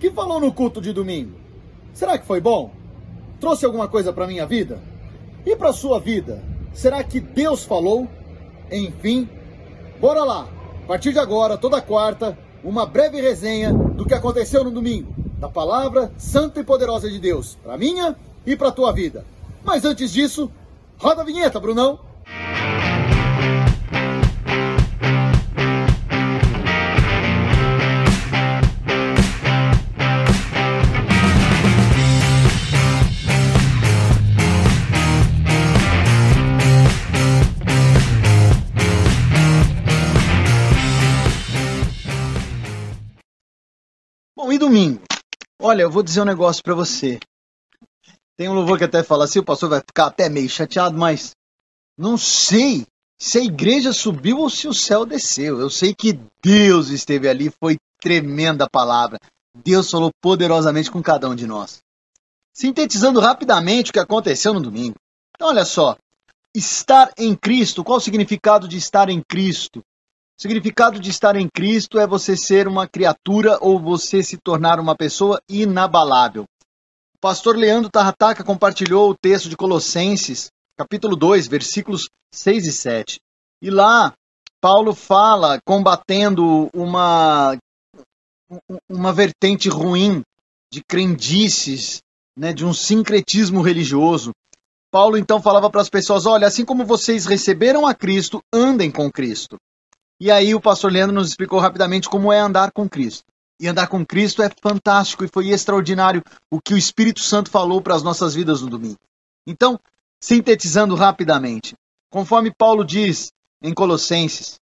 que falou no culto de domingo? Será que foi bom? Trouxe alguma coisa para minha vida? E para sua vida? Será que Deus falou? Enfim, bora lá. A partir de agora, toda quarta, uma breve resenha do que aconteceu no domingo, da palavra santa e poderosa de Deus, para minha e para tua vida. Mas antes disso, roda a vinheta, Brunão. E domingo? Olha, eu vou dizer um negócio para você. Tem um louvor que até fala assim, o pastor vai ficar até meio chateado, mas não sei se a igreja subiu ou se o céu desceu. Eu sei que Deus esteve ali, foi tremenda palavra. Deus falou poderosamente com cada um de nós. Sintetizando rapidamente o que aconteceu no domingo. Então, olha só. Estar em Cristo, qual o significado de estar em Cristo? O significado de estar em Cristo é você ser uma criatura ou você se tornar uma pessoa inabalável. O pastor Leandro Tarrataca compartilhou o texto de Colossenses, capítulo 2, versículos 6 e 7. E lá, Paulo fala combatendo uma, uma vertente ruim de crendices, né, de um sincretismo religioso. Paulo então falava para as pessoas: olha, assim como vocês receberam a Cristo, andem com Cristo. E aí o pastor Leandro nos explicou rapidamente como é andar com Cristo. E andar com Cristo é fantástico e foi extraordinário o que o Espírito Santo falou para as nossas vidas no domingo. Então, sintetizando rapidamente, conforme Paulo diz em Colossenses,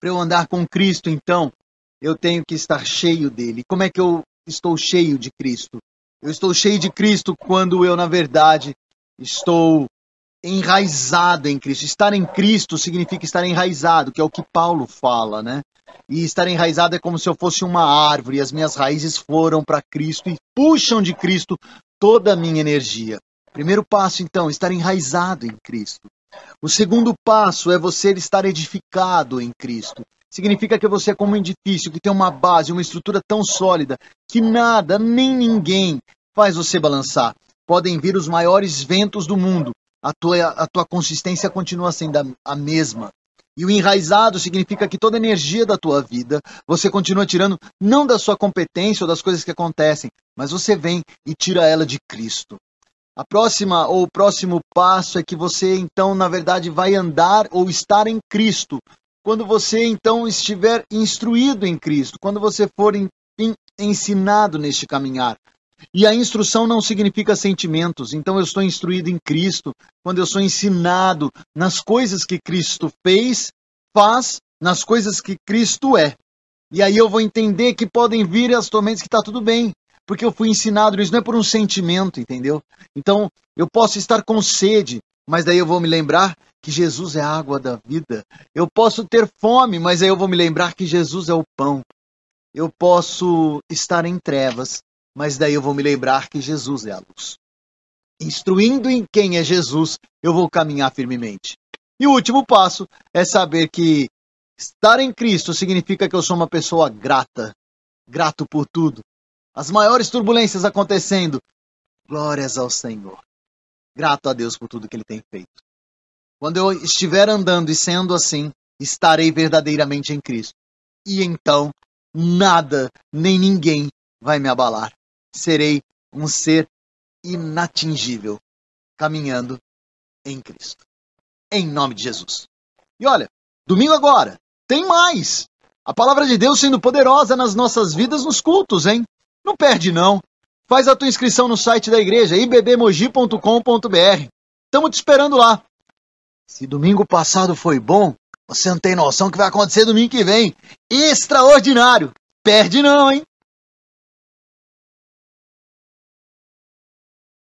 para eu andar com Cristo, então, eu tenho que estar cheio dele. Como é que eu estou cheio de Cristo? Eu estou cheio de Cristo quando eu, na verdade, estou enraizado em Cristo. Estar em Cristo significa estar enraizado, que é o que Paulo fala, né? E estar enraizado é como se eu fosse uma árvore, e as minhas raízes foram para Cristo e puxam de Cristo toda a minha energia. Primeiro passo, então, estar enraizado em Cristo. O segundo passo é você estar edificado em Cristo. Significa que você é como um edifício que tem uma base, uma estrutura tão sólida que nada, nem ninguém faz você balançar. Podem vir os maiores ventos do mundo, a tua, a tua consistência continua sendo a, a mesma. E o enraizado significa que toda a energia da tua vida você continua tirando não da sua competência ou das coisas que acontecem, mas você vem e tira ela de Cristo. A próxima ou o próximo passo é que você então, na verdade, vai andar ou estar em Cristo. Quando você então estiver instruído em Cristo, quando você for enfim, ensinado neste caminhar, e a instrução não significa sentimentos. Então eu estou instruído em Cristo quando eu sou ensinado nas coisas que Cristo fez, faz, nas coisas que Cristo é. E aí eu vou entender que podem vir as tormentas que está tudo bem, porque eu fui ensinado isso não é por um sentimento, entendeu? Então eu posso estar com sede, mas daí eu vou me lembrar que Jesus é a água da vida. Eu posso ter fome, mas aí eu vou me lembrar que Jesus é o pão. Eu posso estar em trevas, mas daí eu vou me lembrar que Jesus é a luz. Instruindo em quem é Jesus, eu vou caminhar firmemente. E o último passo é saber que estar em Cristo significa que eu sou uma pessoa grata, grato por tudo. As maiores turbulências acontecendo, glórias ao Senhor. Grato a Deus por tudo que Ele tem feito. Quando eu estiver andando e sendo assim, estarei verdadeiramente em Cristo. E então, nada nem ninguém vai me abalar serei um ser inatingível caminhando em Cristo. Em nome de Jesus. E olha, domingo agora, tem mais. A palavra de Deus sendo poderosa nas nossas vidas nos cultos, hein? Não perde não. Faz a tua inscrição no site da igreja ibbmogi.com.br. Estamos te esperando lá. Se domingo passado foi bom, você não tem noção que vai acontecer domingo que vem. Extraordinário. Perde não, hein?